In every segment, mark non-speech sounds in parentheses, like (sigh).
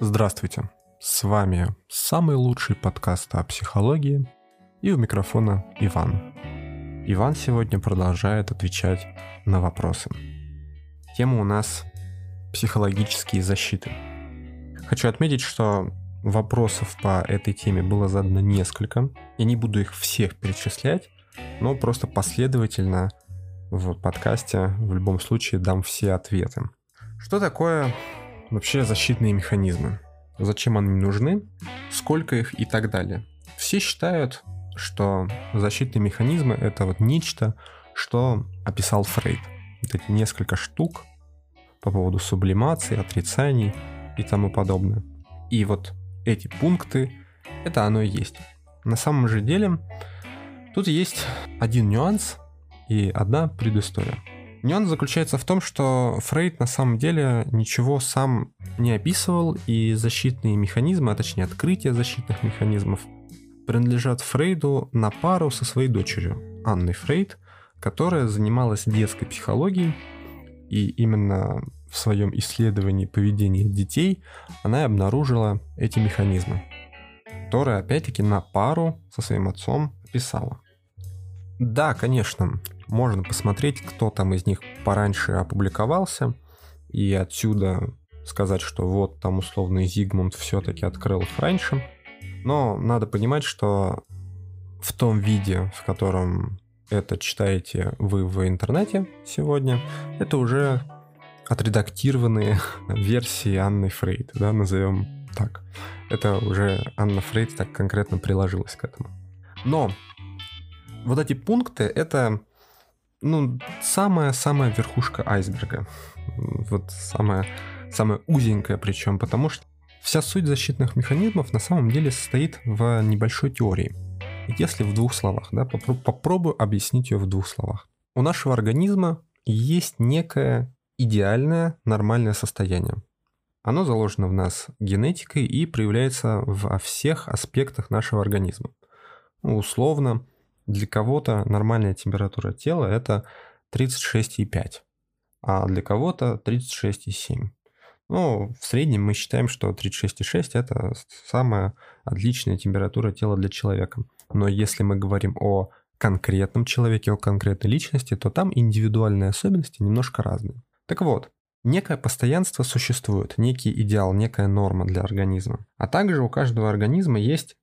Здравствуйте, с вами самый лучший подкаст о психологии и у микрофона Иван. Иван сегодня продолжает отвечать на вопросы. Тема у нас психологические защиты. Хочу отметить, что вопросов по этой теме было задано несколько. Я не буду их всех перечислять, но просто последовательно в подкасте в любом случае дам все ответы. Что такое вообще защитные механизмы? Зачем они нужны? Сколько их и так далее? Все считают, что защитные механизмы это вот нечто, что описал Фрейд. Вот эти несколько штук по поводу сублимации, отрицаний и тому подобное. И вот эти пункты, это оно и есть. На самом же деле, тут есть один нюанс и одна предыстория. Нюанс заключается в том, что Фрейд на самом деле ничего сам не описывал, и защитные механизмы, а точнее открытие защитных механизмов, принадлежат Фрейду на пару со своей дочерью, Анной Фрейд, которая занималась детской психологией, и именно в своем исследовании поведения детей она и обнаружила эти механизмы, которые опять-таки на пару со своим отцом описала. Да, конечно, можно посмотреть, кто там из них пораньше опубликовался, и отсюда сказать, что вот там условный Зигмунд все-таки открыл их раньше. Но надо понимать, что в том виде, в котором это читаете вы в интернете сегодня, это уже отредактированные (laughs) версии Анны Фрейд, да, назовем так. Это уже Анна Фрейд так конкретно приложилась к этому. Но вот эти пункты — это ну, самая-самая верхушка айсберга. Вот самая, самая узенькая причем, потому что вся суть защитных механизмов на самом деле состоит в небольшой теории. Если в двух словах, да, попробую объяснить ее в двух словах. У нашего организма есть некое идеальное нормальное состояние. Оно заложено в нас генетикой и проявляется во всех аспектах нашего организма. Ну, условно, для кого-то нормальная температура тела это 36,5, а для кого-то 36,7. Ну, в среднем мы считаем, что 36,6 это самая отличная температура тела для человека. Но если мы говорим о конкретном человеке, о конкретной личности, то там индивидуальные особенности немножко разные. Так вот, некое постоянство существует, некий идеал, некая норма для организма. А также у каждого организма есть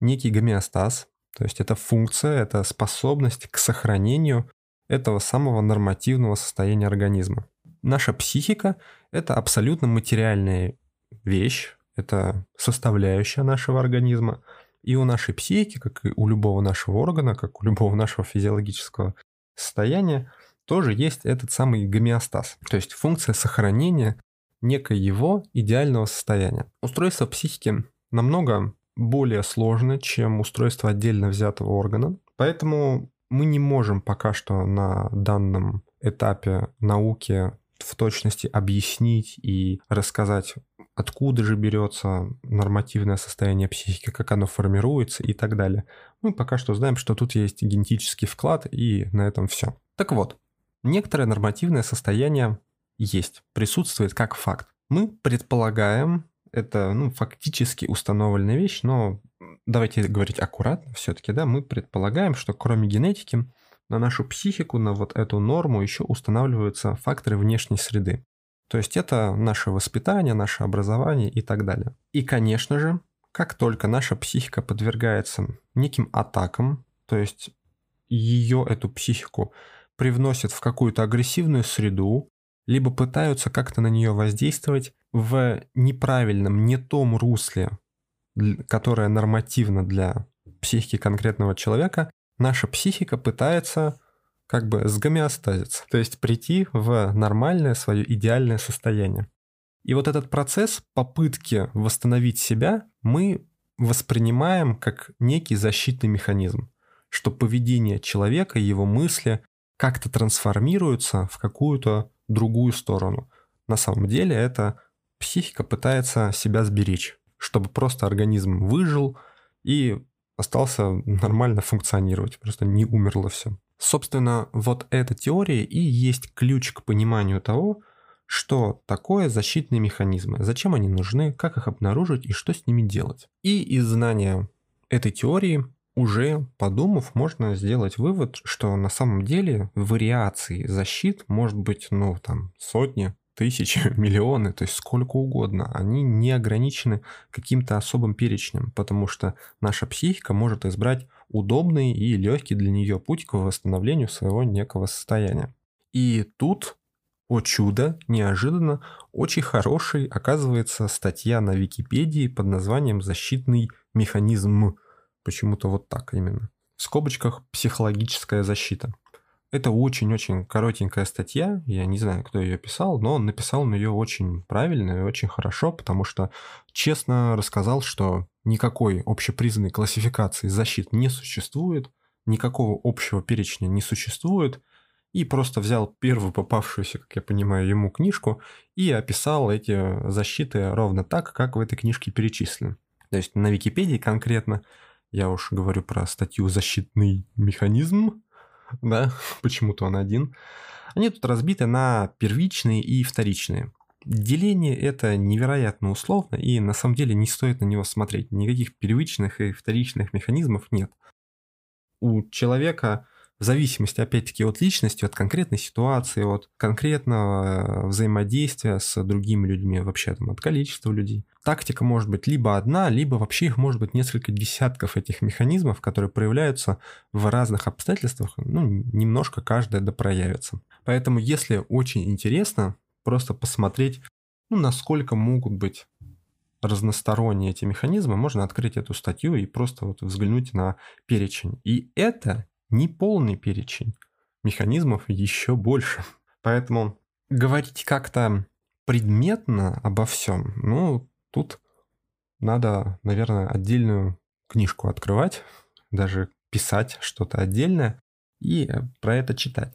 некий гомеостаз, то есть это функция, это способность к сохранению этого самого нормативного состояния организма. Наша психика – это абсолютно материальная вещь, это составляющая нашего организма. И у нашей психики, как и у любого нашего органа, как у любого нашего физиологического состояния, тоже есть этот самый гомеостаз, то есть функция сохранения некоего идеального состояния. Устройство психики намного более сложно, чем устройство отдельно взятого органа. Поэтому мы не можем пока что на данном этапе науки в точности объяснить и рассказать, откуда же берется нормативное состояние психики, как оно формируется и так далее. Мы пока что знаем, что тут есть генетический вклад, и на этом все. Так вот, некоторое нормативное состояние есть, присутствует как факт. Мы предполагаем, это ну, фактически установленная вещь, но давайте говорить аккуратно все-таки, да, мы предполагаем, что кроме генетики на нашу психику, на вот эту норму еще устанавливаются факторы внешней среды. То есть это наше воспитание, наше образование и так далее. И, конечно же, как только наша психика подвергается неким атакам, то есть ее, эту психику, привносят в какую-то агрессивную среду, либо пытаются как-то на нее воздействовать в неправильном, не том русле, которое нормативно для психики конкретного человека, наша психика пытается как бы сгомеостазиться, то есть прийти в нормальное свое идеальное состояние. И вот этот процесс попытки восстановить себя мы воспринимаем как некий защитный механизм, что поведение человека, его мысли как-то трансформируются в какую-то другую сторону. На самом деле это психика пытается себя сберечь, чтобы просто организм выжил и остался нормально функционировать, просто не умерло все. Собственно, вот эта теория и есть ключ к пониманию того, что такое защитные механизмы, зачем они нужны, как их обнаружить и что с ними делать. И из знания этой теории уже подумав, можно сделать вывод, что на самом деле вариаций защит может быть, ну, там, сотни, тысячи, (laughs) миллионы, то есть сколько угодно. Они не ограничены каким-то особым перечнем, потому что наша психика может избрать удобный и легкий для нее путь к восстановлению своего некого состояния. И тут, о чудо, неожиданно, очень хороший оказывается статья на Википедии под названием «Защитный механизм». Почему-то вот так именно. В скобочках «психологическая защита». Это очень-очень коротенькая статья, я не знаю, кто ее писал, но он написал он ее очень правильно и очень хорошо, потому что честно рассказал, что никакой общепризнанной классификации защит не существует, никакого общего перечня не существует, и просто взял первую попавшуюся, как я понимаю, ему книжку и описал эти защиты ровно так, как в этой книжке перечислены. То есть на Википедии конкретно, я уж говорю про статью «Защитный механизм», (laughs) да, почему-то он один, они тут разбиты на первичные и вторичные. Деление это невероятно условно, и на самом деле не стоит на него смотреть. Никаких первичных и вторичных механизмов нет. У человека в зависимости, опять-таки, от личности, от конкретной ситуации, от конкретного э, взаимодействия с другими людьми, вообще там от количества людей. Тактика может быть либо одна, либо вообще их может быть несколько десятков этих механизмов, которые проявляются в разных обстоятельствах, ну, немножко каждая да проявится. Поэтому, если очень интересно, просто посмотреть, ну, насколько могут быть разносторонние эти механизмы, можно открыть эту статью и просто вот взглянуть на перечень. И это не полный перечень. Механизмов еще больше. (laughs) Поэтому говорить как-то предметно обо всем, ну, тут надо, наверное, отдельную книжку открывать, даже писать что-то отдельное и про это читать.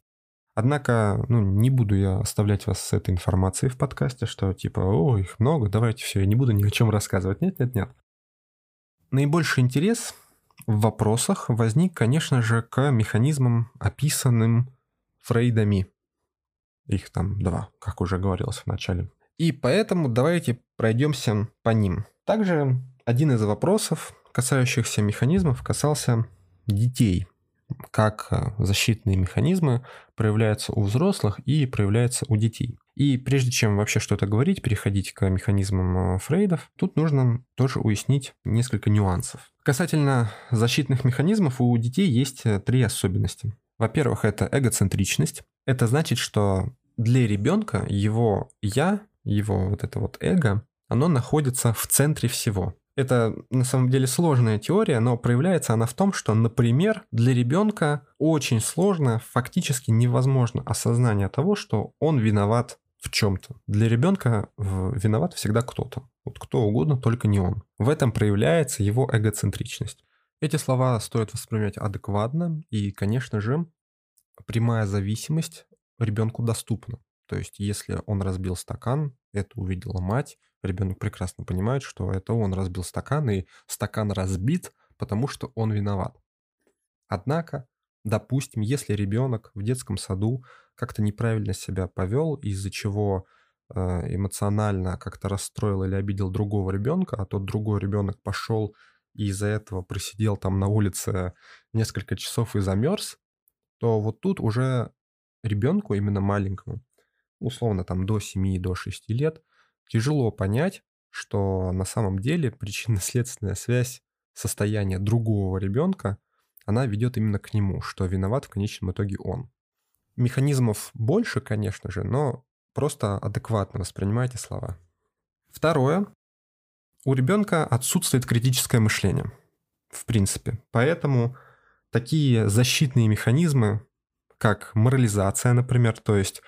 Однако, ну, не буду я оставлять вас с этой информацией в подкасте, что типа, о, их много, давайте все, я не буду ни о чем рассказывать. Нет, нет, нет. Наибольший интерес в вопросах возник, конечно же, к механизмам, описанным Фрейдами. Их там два, как уже говорилось в начале. И поэтому давайте пройдемся по ним. Также один из вопросов, касающихся механизмов, касался детей. Как э, защитные механизмы проявляются у взрослых и проявляются у детей. И прежде чем вообще что-то говорить, переходить к механизмам э, Фрейдов, тут нужно тоже уяснить несколько нюансов. Касательно защитных механизмов у детей есть э, три особенности. Во-первых, это эгоцентричность. Это значит, что для ребенка его я, его вот это вот эго, оно находится в центре всего. Это на самом деле сложная теория, но проявляется она в том, что, например, для ребенка очень сложно, фактически невозможно осознание того, что он виноват в чем-то. Для ребенка виноват всегда кто-то. Вот кто угодно, только не он. В этом проявляется его эгоцентричность. Эти слова стоит воспринимать адекватно, и, конечно же, прямая зависимость ребенку доступна. То есть, если он разбил стакан, это увидела мать, ребенок прекрасно понимает, что это он разбил стакан, и стакан разбит, потому что он виноват. Однако, допустим, если ребенок в детском саду как-то неправильно себя повел, из-за чего э, эмоционально как-то расстроил или обидел другого ребенка, а тот другой ребенок пошел и из-за этого просидел там на улице несколько часов и замерз, то вот тут уже ребенку, именно маленькому, условно там до 7, до 6 лет, тяжело понять, что на самом деле причинно-следственная связь состояния другого ребенка, она ведет именно к нему, что виноват в конечном итоге он. Механизмов больше, конечно же, но просто адекватно воспринимайте слова. Второе. У ребенка отсутствует критическое мышление. В принципе. Поэтому такие защитные механизмы, как морализация, например, то есть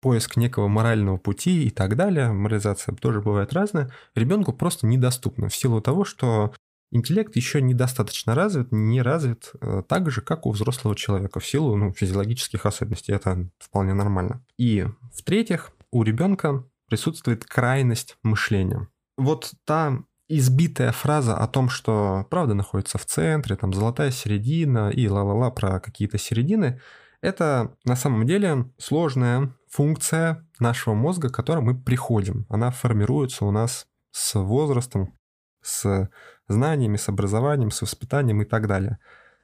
поиск некого морального пути и так далее, морализация тоже бывает разная, ребенку просто недоступна в силу того, что интеллект еще недостаточно развит, не развит э, так же, как у взрослого человека в силу ну, физиологических особенностей. Это вполне нормально. И в-третьих, у ребенка присутствует крайность мышления. Вот та избитая фраза о том, что правда находится в центре, там золотая середина и ла-ла-ла про какие-то середины, это на самом деле сложная функция нашего мозга, к которой мы приходим. Она формируется у нас с возрастом, с знаниями, с образованием, с воспитанием и так далее.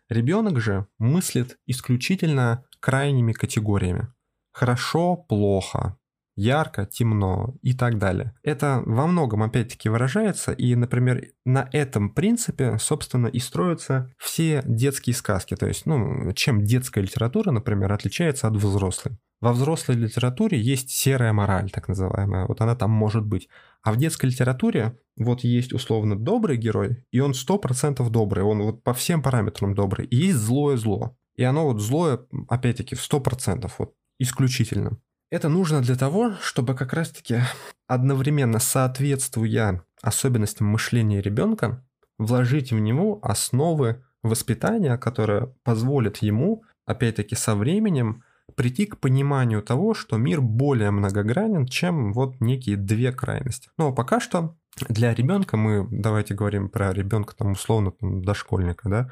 Ребенок же мыслит исключительно крайними категориями. Хорошо, плохо, ярко, темно и так далее. Это во многом опять-таки выражается, и, например, на этом принципе, собственно, и строятся все детские сказки. То есть, ну, чем детская литература, например, отличается от взрослой. Во взрослой литературе есть серая мораль, так называемая. Вот она там может быть. А в детской литературе вот есть условно добрый герой, и он сто процентов добрый, он вот по всем параметрам добрый. И есть злое зло. И оно вот злое, опять-таки, в сто процентов, вот исключительно. Это нужно для того, чтобы как раз-таки одновременно соответствуя особенностям мышления ребенка, вложить в него основы воспитания, которые позволят ему, опять-таки, со временем прийти к пониманию того, что мир более многогранен, чем вот некие две крайности. Но пока что для ребенка мы, давайте говорим про ребенка там условно там, дошкольника, да,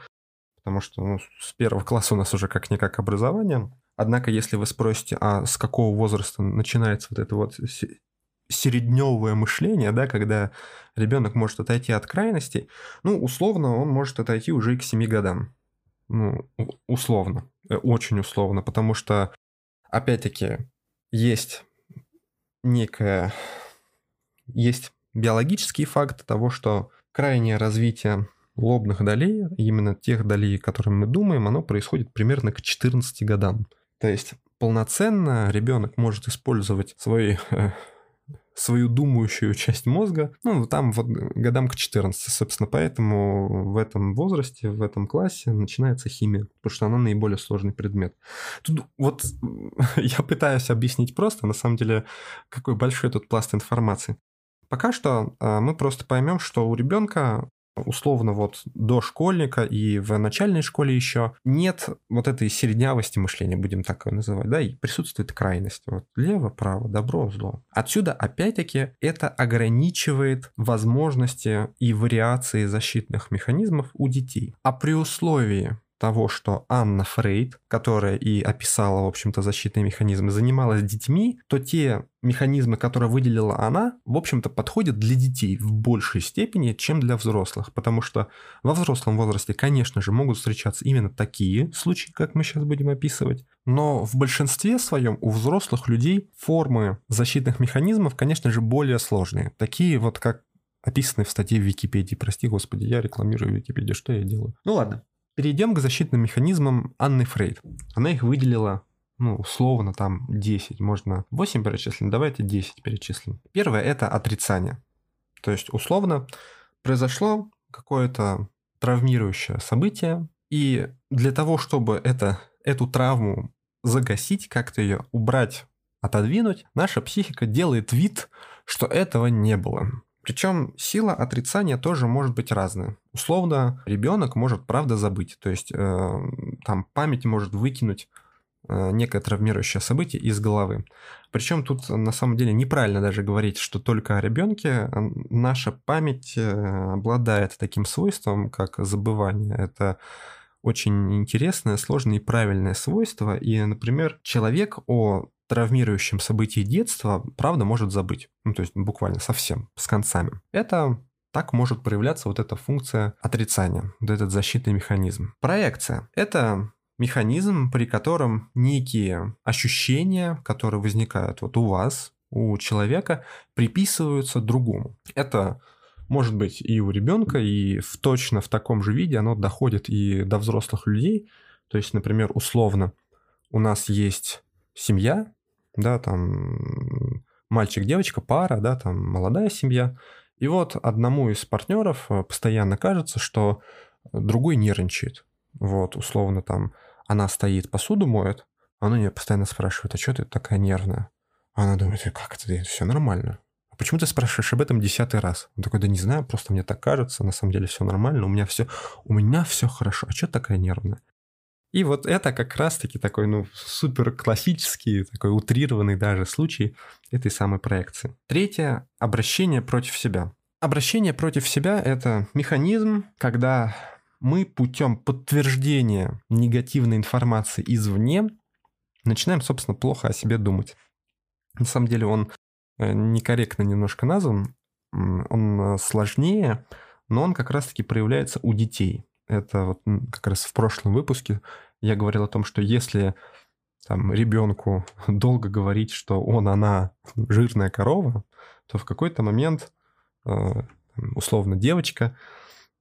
потому что ну, с первого класса у нас уже как-никак образование, Однако, если вы спросите, а с какого возраста начинается вот это вот середневое мышление, да, когда ребенок может отойти от крайностей, ну, условно, он может отойти уже и к 7 годам. Ну, условно, э, очень условно, потому что, опять-таки, есть некая... Есть биологический факт того, что крайнее развитие лобных долей, именно тех долей, о которых мы думаем, оно происходит примерно к 14 годам. То есть полноценно ребенок может использовать свои свою думающую часть мозга, ну, там вот годам к 14, собственно, поэтому в этом возрасте, в этом классе начинается химия, потому что она наиболее сложный предмет. Тут вот (laughs) я пытаюсь объяснить просто, на самом деле, какой большой тут пласт информации. Пока что а, мы просто поймем, что у ребенка условно вот до школьника и в начальной школе еще нет вот этой середнявости мышления, будем так его называть, да, и присутствует крайность. Вот лево, право, добро, зло. Отсюда, опять-таки, это ограничивает возможности и вариации защитных механизмов у детей. А при условии, того, что Анна Фрейд, которая и описала, в общем-то, защитные механизмы, занималась детьми, то те механизмы, которые выделила она, в общем-то, подходят для детей в большей степени, чем для взрослых. Потому что во взрослом возрасте, конечно же, могут встречаться именно такие случаи, как мы сейчас будем описывать. Но в большинстве своем у взрослых людей формы защитных механизмов, конечно же, более сложные. Такие вот, как описаны в статье в Википедии. Прости, господи, я рекламирую Википедию. Что я делаю? Ну ладно. Перейдем к защитным механизмам Анны Фрейд. Она их выделила ну, условно, там 10, можно 8 перечислим, давайте 10 перечислим. Первое – это отрицание. То есть, условно, произошло какое-то травмирующее событие, и для того, чтобы это, эту травму загасить, как-то ее убрать, отодвинуть, наша психика делает вид, что этого не было. Причем сила отрицания тоже может быть разная. Условно, ребенок может правда забыть, то есть э, там память может выкинуть э, некое травмирующее событие из головы. Причем тут на самом деле неправильно даже говорить, что только о ребенке. Наша память э, обладает таким свойством, как забывание. Это очень интересное, сложное и правильное свойство. И, например, человек о травмирующем событии детства, правда, может забыть. Ну, то есть буквально совсем, с концами. Это так может проявляться вот эта функция отрицания, вот этот защитный механизм. Проекция – это механизм, при котором некие ощущения, которые возникают вот у вас, у человека, приписываются другому. Это может быть и у ребенка, и в, точно в таком же виде оно доходит и до взрослых людей. То есть, например, условно, у нас есть семья, да, там мальчик, девочка, пара, да, там молодая семья. И вот одному из партнеров э, постоянно кажется, что другой нервничает. Вот, условно там она стоит, посуду моет, а он ее постоянно спрашивает, а что ты такая нервная? А она думает, «Э, как это все нормально. А почему ты спрашиваешь об этом десятый раз? Он такой, да не знаю, просто мне так кажется, на самом деле все нормально, у меня все, у меня все хорошо, а что такая нервная? И вот это как раз-таки такой, ну, супер классический, такой утрированный даже случай этой самой проекции. Третье – обращение против себя. Обращение против себя – это механизм, когда мы путем подтверждения негативной информации извне начинаем, собственно, плохо о себе думать. На самом деле он э, некорректно немножко назван, он э, сложнее, но он как раз-таки проявляется у детей. Это вот как раз в прошлом выпуске я говорил о том, что если там ребенку (laughs) долго говорить, что он, она жирная корова, то в какой-то момент э, условно девочка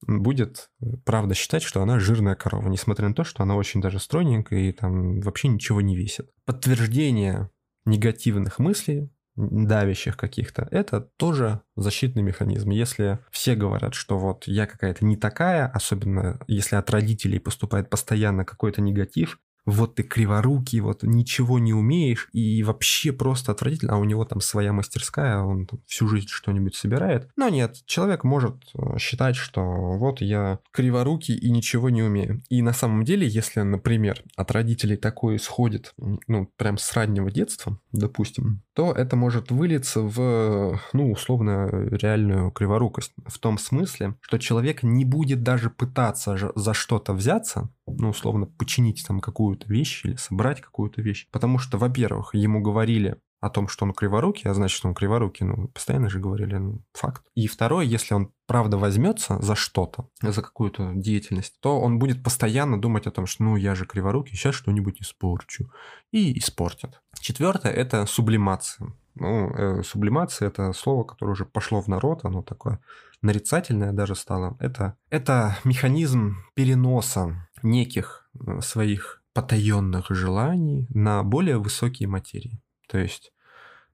будет правда считать, что она жирная корова, несмотря на то, что она очень даже стройненькая и там вообще ничего не весит. Подтверждение негативных мыслей давящих каких-то, это тоже защитный механизм. Если все говорят, что вот я какая-то не такая, особенно если от родителей поступает постоянно какой-то негатив, вот ты криворукий, вот ничего не умеешь, и вообще просто отвратительно, а у него там своя мастерская, он там всю жизнь что-нибудь собирает. Но нет, человек может э, считать, что вот я криворукий и ничего не умею. И на самом деле, если, например, от родителей такое исходит, ну, прям с раннего детства, допустим, то это может вылиться в, ну, условно, реальную криворукость. В том смысле, что человек не будет даже пытаться за что-то взяться, ну, условно, починить там какую-то вещь или собрать какую-то вещь. Потому что, во-первых, ему говорили о том, что он криворукий, а значит, он криворукий, ну, постоянно же говорили, ну, факт. И второе, если он правда возьмется за что-то, за какую-то деятельность, то он будет постоянно думать о том, что, ну, я же криворукий, сейчас что-нибудь испорчу. И испортит. Четвертое – это сублимация. Ну, э, сублимация – это слово, которое уже пошло в народ, оно такое нарицательное даже стало. Это, это механизм переноса неких э, своих потаенных желаний на более высокие материи. То есть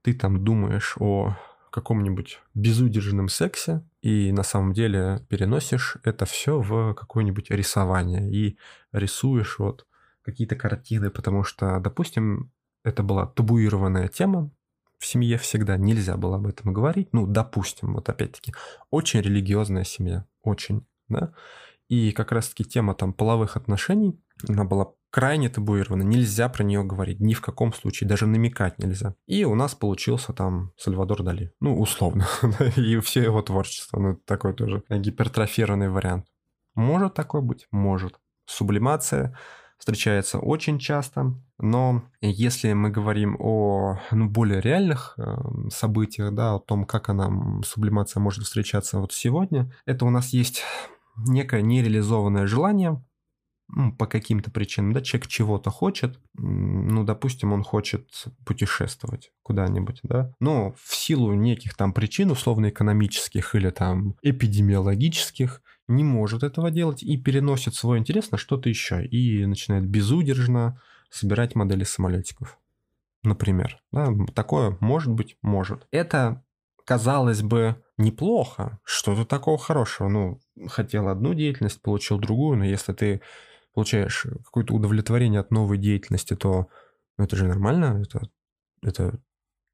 ты там думаешь о каком-нибудь безудержном сексе, и на самом деле переносишь это все в какое-нибудь рисование и рисуешь вот какие-то картины, потому что, допустим, это была табуированная тема, в семье всегда нельзя было об этом говорить. Ну, допустим, вот опять-таки, очень религиозная семья, очень, да. И как раз-таки тема там половых отношений, она была крайне табуирована, нельзя про нее говорить, ни в каком случае, даже намекать нельзя. И у нас получился там Сальвадор Дали, ну, условно, (laughs) и все его творчество, ну, такой тоже гипертрофированный вариант. Может такое быть? Может. Сублимация встречается очень часто, но если мы говорим о ну, более реальных э, событиях, да, о том, как она, сублимация может встречаться вот сегодня, это у нас есть некое нереализованное желание, по каким-то причинам, да, человек чего-то хочет, ну, допустим, он хочет путешествовать куда-нибудь, да, но в силу неких там причин, условно-экономических или там эпидемиологических, не может этого делать и переносит свой интерес на что-то еще и начинает безудержно собирать модели самолетиков. Например. Да, такое может быть, может. Это, казалось бы, неплохо. Что-то такого хорошего. Ну, хотел одну деятельность, получил другую, но если ты получаешь какое-то удовлетворение от новой деятельности, то ну, это же нормально, это, это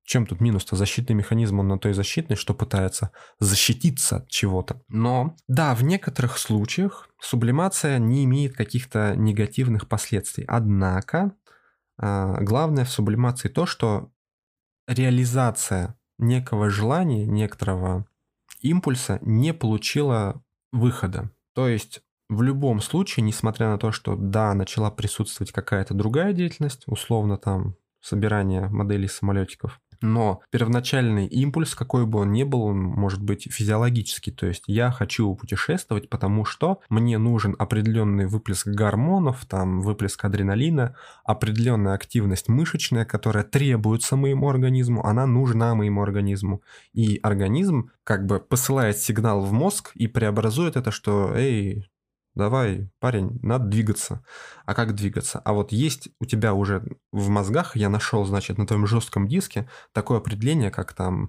чем тут минус-то? Защитный механизм, он на то и защитный, что пытается защититься от чего-то. Но, да, в некоторых случаях сублимация не имеет каких-то негативных последствий. Однако, а, главное в сублимации то, что реализация некого желания, некоторого импульса не получила выхода. То есть в любом случае, несмотря на то, что да, начала присутствовать какая-то другая деятельность, условно там собирание моделей самолетиков, но первоначальный импульс, какой бы он ни был, он может быть физиологический. То есть я хочу путешествовать, потому что мне нужен определенный выплеск гормонов, там выплеск адреналина, определенная активность мышечная, которая требуется моему организму, она нужна моему организму. И организм как бы посылает сигнал в мозг и преобразует это, что «Эй, давай, парень, надо двигаться. А как двигаться? А вот есть у тебя уже в мозгах, я нашел, значит, на твоем жестком диске такое определение, как там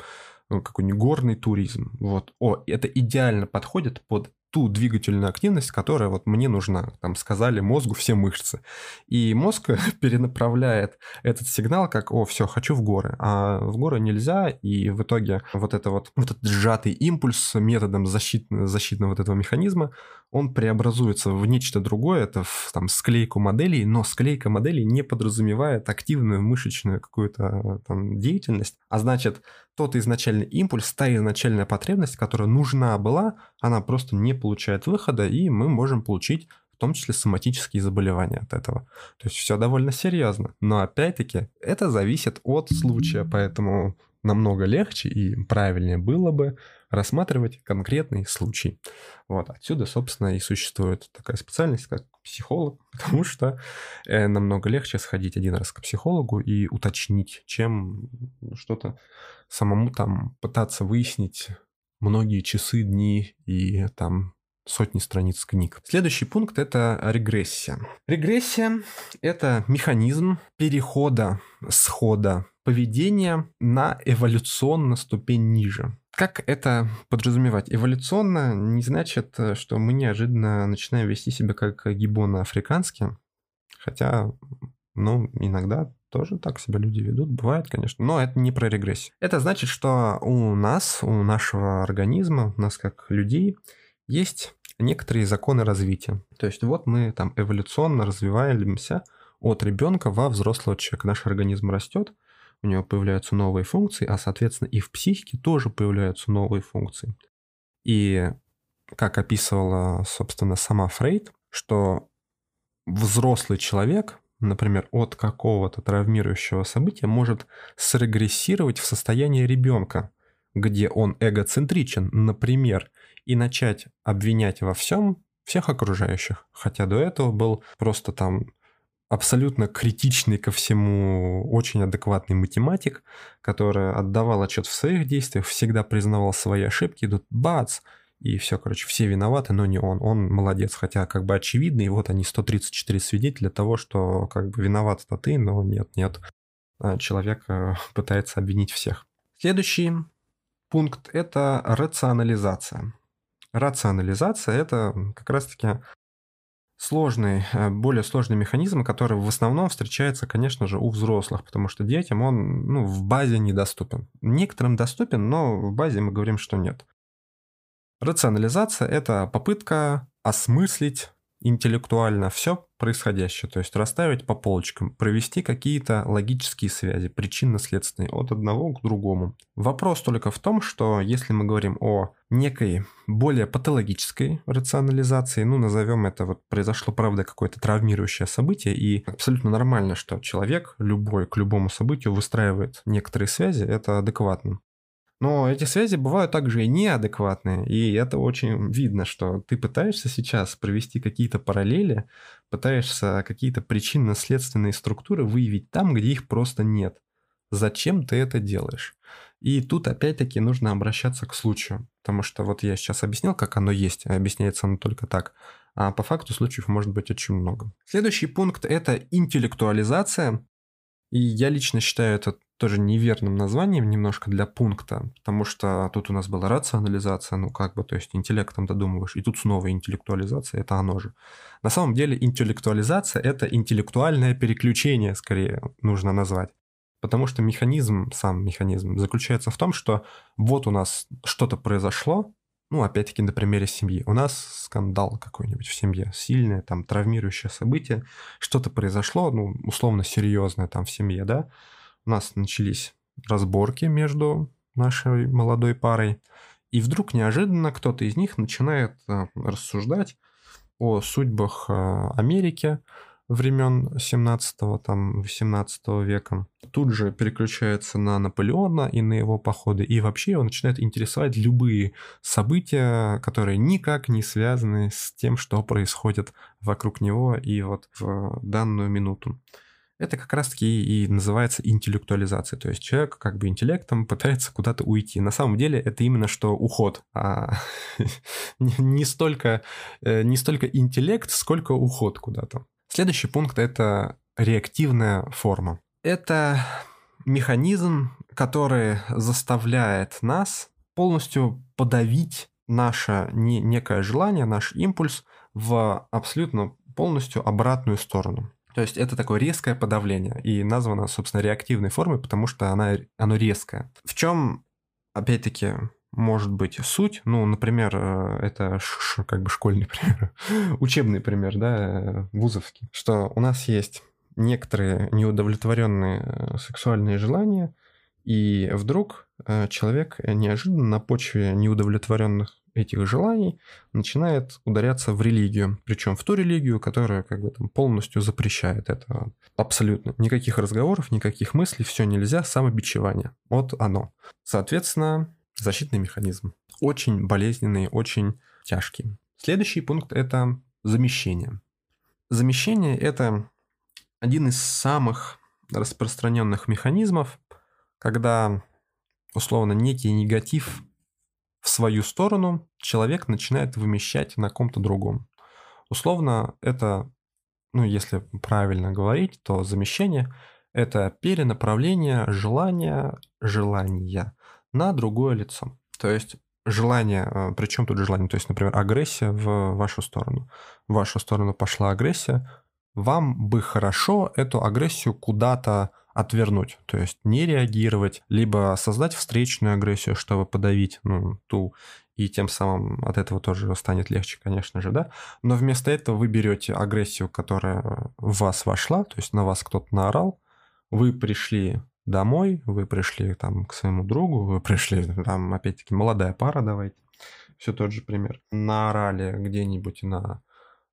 ну, какой-нибудь горный туризм. Вот, о, это идеально подходит под ту двигательную активность, которая вот мне нужна. Там сказали мозгу все мышцы. И мозг (laughs) перенаправляет этот сигнал как, о, все, хочу в горы. А в горы нельзя, и в итоге вот, это вот, вот этот сжатый импульс методом защитного, защитного вот этого механизма, он преобразуется в нечто другое, это в там, склейку моделей, но склейка моделей не подразумевает активную мышечную какую-то там, деятельность, а значит, тот изначальный импульс, та изначальная потребность, которая нужна была, она просто не получает выхода, и мы можем получить в том числе соматические заболевания от этого. То есть все довольно серьезно. Но опять-таки это зависит от случая, поэтому намного легче и правильнее было бы рассматривать конкретный случай. Вот отсюда, собственно, и существует такая специальность, как психолог, (laughs) потому что э, намного легче сходить один раз к психологу и уточнить, чем что-то самому там пытаться выяснить многие часы, дни и там сотни страниц книг. Следующий пункт – это регрессия. Регрессия – это механизм перехода, схода поведения на эволюционно ступень ниже. Как это подразумевать? Эволюционно не значит, что мы неожиданно начинаем вести себя как гибоны африканские, хотя, ну, иногда тоже так себя люди ведут, бывает, конечно, но это не про регрессию. Это значит, что у нас, у нашего организма, у нас как людей, есть некоторые законы развития. То есть вот мы там эволюционно развиваемся от ребенка во взрослого человека. Наш организм растет, у него появляются новые функции, а, соответственно, и в психике тоже появляются новые функции. И как описывала, собственно, сама Фрейд, что взрослый человек, например, от какого-то травмирующего события может срегрессировать в состояние ребенка, где он эгоцентричен, например, и начать обвинять во всем всех окружающих, хотя до этого был просто там абсолютно критичный ко всему, очень адекватный математик, который отдавал отчет в своих действиях, всегда признавал свои ошибки, и тут бац, и все, короче, все виноваты, но не он. Он молодец, хотя как бы очевидно, и вот они 134 свидетеля того, что как бы виноват-то ты, но нет, нет. А человек э, (laughs) пытается обвинить всех. Следующий пункт – это рационализация. Рационализация – это как раз-таки сложный, э, более сложный механизм, который в основном встречается, конечно же, у взрослых, потому что детям он ну, в базе недоступен. Некоторым доступен, но в базе мы говорим, что нет. Рационализация – это попытка осмыслить интеллектуально все происходящее, то есть расставить по полочкам, провести какие-то логические связи, причинно-следственные от одного к другому. Вопрос только в том, что если мы говорим о некой более патологической рационализации, ну назовем это вот произошло правда какое-то травмирующее событие, и абсолютно нормально, что человек любой к любому событию выстраивает некоторые связи, это адекватно. Но эти связи бывают также и неадекватные, и это очень видно, что ты пытаешься сейчас провести какие-то параллели, пытаешься какие-то причинно-следственные структуры выявить там, где их просто нет. Зачем ты это делаешь? И тут опять-таки нужно обращаться к случаю, потому что вот я сейчас объяснил, как оно есть, а объясняется оно только так, а по факту случаев может быть очень много. Следующий пункт – это интеллектуализация, и я лично считаю это тоже неверным названием немножко для пункта, потому что тут у нас была рационализация, ну как бы, то есть интеллектом додумываешь, и тут снова интеллектуализация, это оно же. На самом деле интеллектуализация – это интеллектуальное переключение, скорее нужно назвать. Потому что механизм, сам механизм, заключается в том, что вот у нас что-то произошло, ну, опять-таки, на примере семьи. У нас скандал какой-нибудь в семье, сильное, там, травмирующее событие, что-то произошло, ну, условно серьезное там в семье, да, у нас начались разборки между нашей молодой парой, и вдруг неожиданно кто-то из них начинает э, рассуждать о судьбах э, Америки, времен 17 там 18 века. Тут же переключается на Наполеона и на его походы, и вообще его начинает интересовать любые события, которые никак не связаны с тем, что происходит вокруг него и вот в данную минуту. Это как раз-таки и называется интеллектуализация. То есть человек как бы интеллектом пытается куда-то уйти. На самом деле это именно что уход. А (laughs) не, столько, э, не столько интеллект, сколько уход куда-то. Следующий пункт – это реактивная форма. Это механизм, который заставляет нас полностью подавить наше не, некое желание, наш импульс в абсолютно полностью обратную сторону. То есть это такое резкое подавление, и названо, собственно, реактивной формой, потому что она, оно резкое. В чем, опять-таки, может быть суть, ну, например, э, это ш, как бы школьный (laughs) пример, учебный пример, да, э, вузовский, что у нас есть некоторые неудовлетворенные э, сексуальные желания, и вдруг человек неожиданно на почве неудовлетворенных этих желаний начинает ударяться в религию. Причем в ту религию, которая как бы там полностью запрещает это. Абсолютно. Никаких разговоров, никаких мыслей, все нельзя, самобичевание. Вот оно. Соответственно, защитный механизм. Очень болезненный, очень тяжкий. Следующий пункт – это замещение. Замещение – это один из самых распространенных механизмов, когда условно некий негатив свою сторону человек начинает вымещать на ком-то другом. Условно это, ну если правильно говорить, то замещение – это перенаправление желания, желания на другое лицо. То есть желание, э, причем тут желание, то есть, например, агрессия в вашу сторону. В вашу сторону пошла агрессия, вам бы хорошо эту агрессию куда-то отвернуть, то есть не реагировать, либо создать встречную агрессию, чтобы подавить ну, ту, и тем самым от этого тоже станет легче, конечно же, да. Но вместо этого вы берете агрессию, которая в вас вошла, то есть на вас кто-то наорал, вы пришли домой, вы пришли там к своему другу, вы пришли (laughs) там, опять-таки, молодая пара, давайте, все тот же пример, наорали где-нибудь на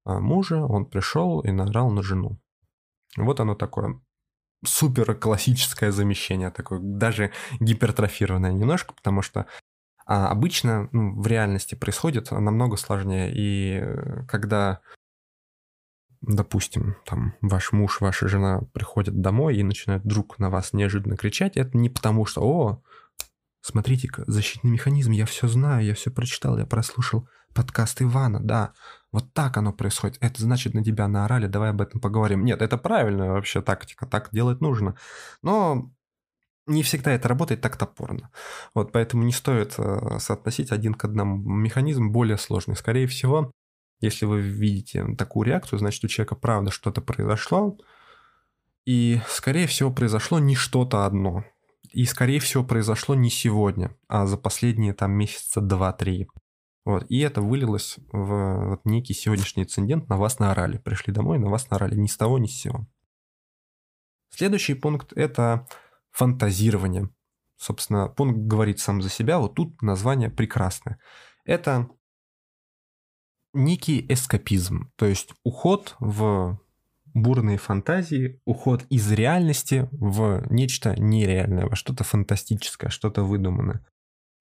а, мужа, он пришел и наорал на жену. Вот оно такое супер классическое замещение, такое даже гипертрофированное немножко, потому что а обычно ну, в реальности происходит намного сложнее. И э, когда, допустим, там ваш муж, ваша жена приходят домой и начинают вдруг на вас неожиданно кричать, это не потому что, о, смотрите-ка, защитный механизм, я все знаю, я все прочитал, я прослушал подкаст Ивана, да, вот так оно происходит. Это значит, на тебя наорали, давай об этом поговорим. Нет, это правильная вообще тактика, так делать нужно. Но не всегда это работает так топорно. Вот поэтому не стоит э, соотносить один к одному. Механизм более сложный. Скорее всего, если вы видите такую реакцию, значит, у человека правда что-то произошло, и, скорее всего, произошло не что-то одно. И, скорее всего, произошло не сегодня, а за последние там месяца два-три. Вот. И это вылилось в вот некий сегодняшний инцидент, на вас наорали. Пришли домой, на вас наорали ни с того, ни с сего. Следующий пункт – это фантазирование. Собственно, пункт говорит сам за себя, вот тут название прекрасное. Это некий эскапизм, то есть уход в бурные фантазии, уход из реальности в нечто нереальное, во что-то фантастическое, что-то выдуманное.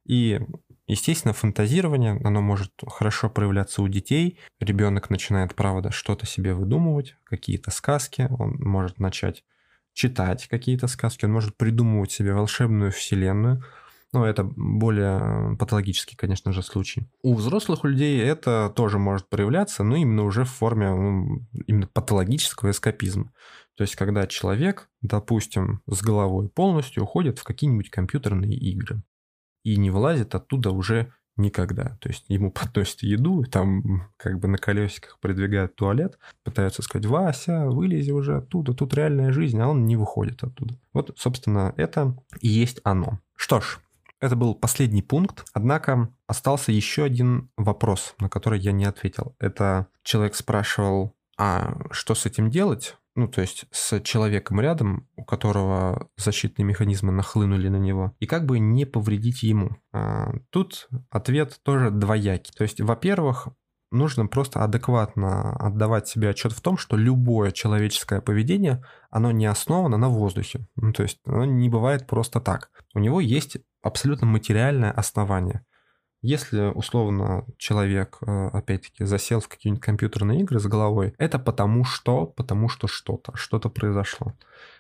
И Естественно, фантазирование, оно может хорошо проявляться у детей. Ребенок начинает, правда, что-то себе выдумывать, какие-то сказки. Он может начать читать какие-то сказки, он может придумывать себе волшебную вселенную. Но это более патологический, конечно же, случай. У взрослых людей это тоже может проявляться, но именно уже в форме ну, именно патологического эскапизма. То есть, когда человек, допустим, с головой полностью уходит в какие-нибудь компьютерные игры и не вылазит оттуда уже никогда. То есть ему (laughs) подносят еду, там как бы на колесиках продвигают туалет, пытаются сказать, Вася, вылези уже оттуда, тут реальная жизнь, а он не выходит оттуда. Вот, собственно, это и есть оно. Что ж, это был последний пункт, однако остался еще один вопрос, на который я не ответил. Это человек спрашивал, а что с этим делать? Ну, то есть с человеком рядом, у которого защитные механизмы нахлынули на него, и как бы не повредить ему. А, тут ответ тоже двоякий. То есть, во-первых, нужно просто адекватно отдавать себе отчет в том, что любое человеческое поведение, оно не основано на воздухе. Ну, то есть оно не бывает просто так. У него есть абсолютно материальное основание. Если, условно, человек, э, опять-таки, засел в какие-нибудь компьютерные игры с головой, это потому что, потому что что-то, что-то произошло.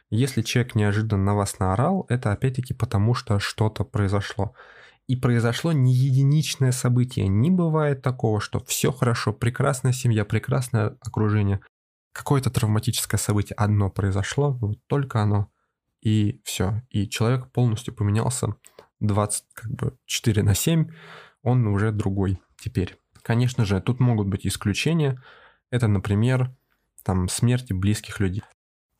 Если человек неожиданно на вас наорал, это опять-таки потому что что-то произошло. И произошло не единичное событие. Не бывает такого, что все хорошо, прекрасная семья, прекрасное окружение. Какое-то травматическое событие одно произошло, вот только оно. И все. И человек полностью поменялся 24 на 7 он уже другой теперь. Конечно же, тут могут быть исключения. Это, например, там смерти близких людей.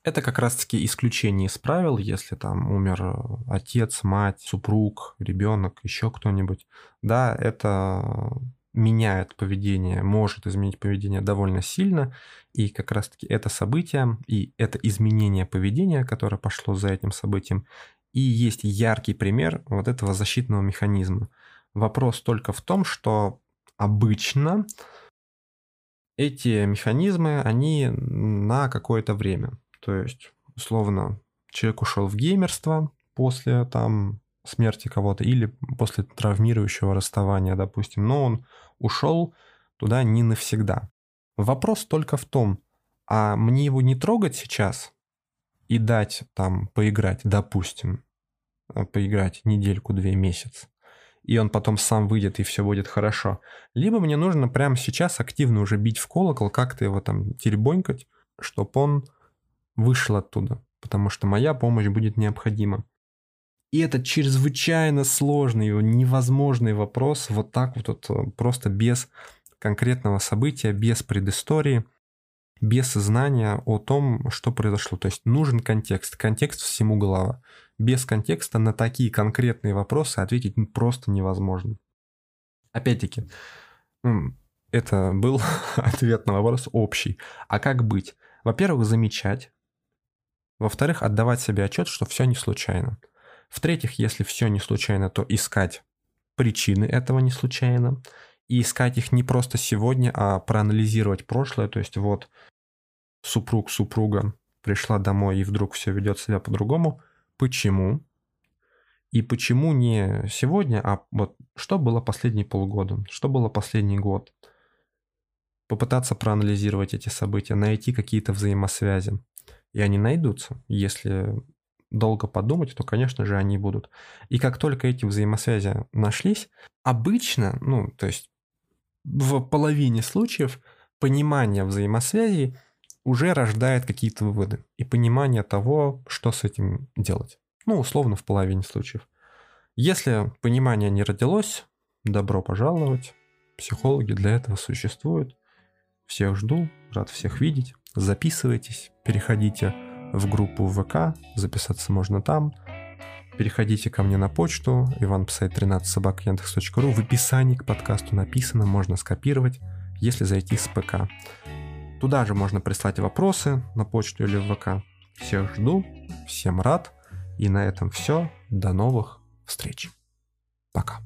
Это как раз-таки исключение из правил, если там умер э, отец, мать, супруг, ребенок, еще кто-нибудь. Да, это меняет поведение, может изменить поведение довольно сильно, и как раз-таки это событие и это изменение поведения, которое пошло за этим событием, И есть яркий пример вот этого защитного механизма. Вопрос только в том, что обычно эти механизмы, они на какое-то время. То есть, условно, человек ушел в геймерство после там смерти кого-то или после травмирующего расставания, допустим, но он ушел туда не навсегда. Вопрос только в том, а мне его не трогать сейчас и дать там поиграть, допустим, э, поиграть недельку-две месяц, и он потом сам выйдет, и все будет хорошо. Либо мне нужно прямо сейчас активно уже бить в колокол, как-то его там теребонькать, чтобы он вышел оттуда, потому что моя помощь будет необходима. И это чрезвычайно сложный, невозможный вопрос, вот так вот, вот э, просто без конкретного события, без предыстории, без знания о том, что произошло. То есть нужен контекст. Контекст всему голова. Без контекста на такие конкретные вопросы ответить просто невозможно. Опять-таки, это был (laughs) ответ на вопрос общий. А как быть? Во-первых, замечать. Во-вторых, отдавать себе отчет, что все не случайно. В-третьих, если все не случайно, то искать причины этого не случайно. И искать их не просто сегодня, а проанализировать прошлое. То есть вот супруг, супруга пришла домой и вдруг все ведет себя по-другому. Почему? И почему не сегодня, а вот что было последние полгода, что было последний год. Попытаться проанализировать эти события, найти какие-то взаимосвязи. И они найдутся, если долго подумать, то, конечно же, они будут. И как только эти взаимосвязи нашлись, обычно, ну, то есть в половине случаев понимание взаимосвязей уже рождает какие-то выводы и понимание того, что с этим делать. Ну, условно, в половине случаев. Если понимание не родилось, добро пожаловать. Психологи для этого существуют. Всех жду, рад всех видеть. Записывайтесь, переходите в группу ВК, записаться можно там. Переходите ко мне на почту, иванпсай13 собака яндекс.ру. В описании к подкасту написано, можно скопировать, если зайти с ПК. Туда же можно прислать вопросы на почту или в ВК. Всех жду, всем рад. И на этом все. До новых встреч. Пока.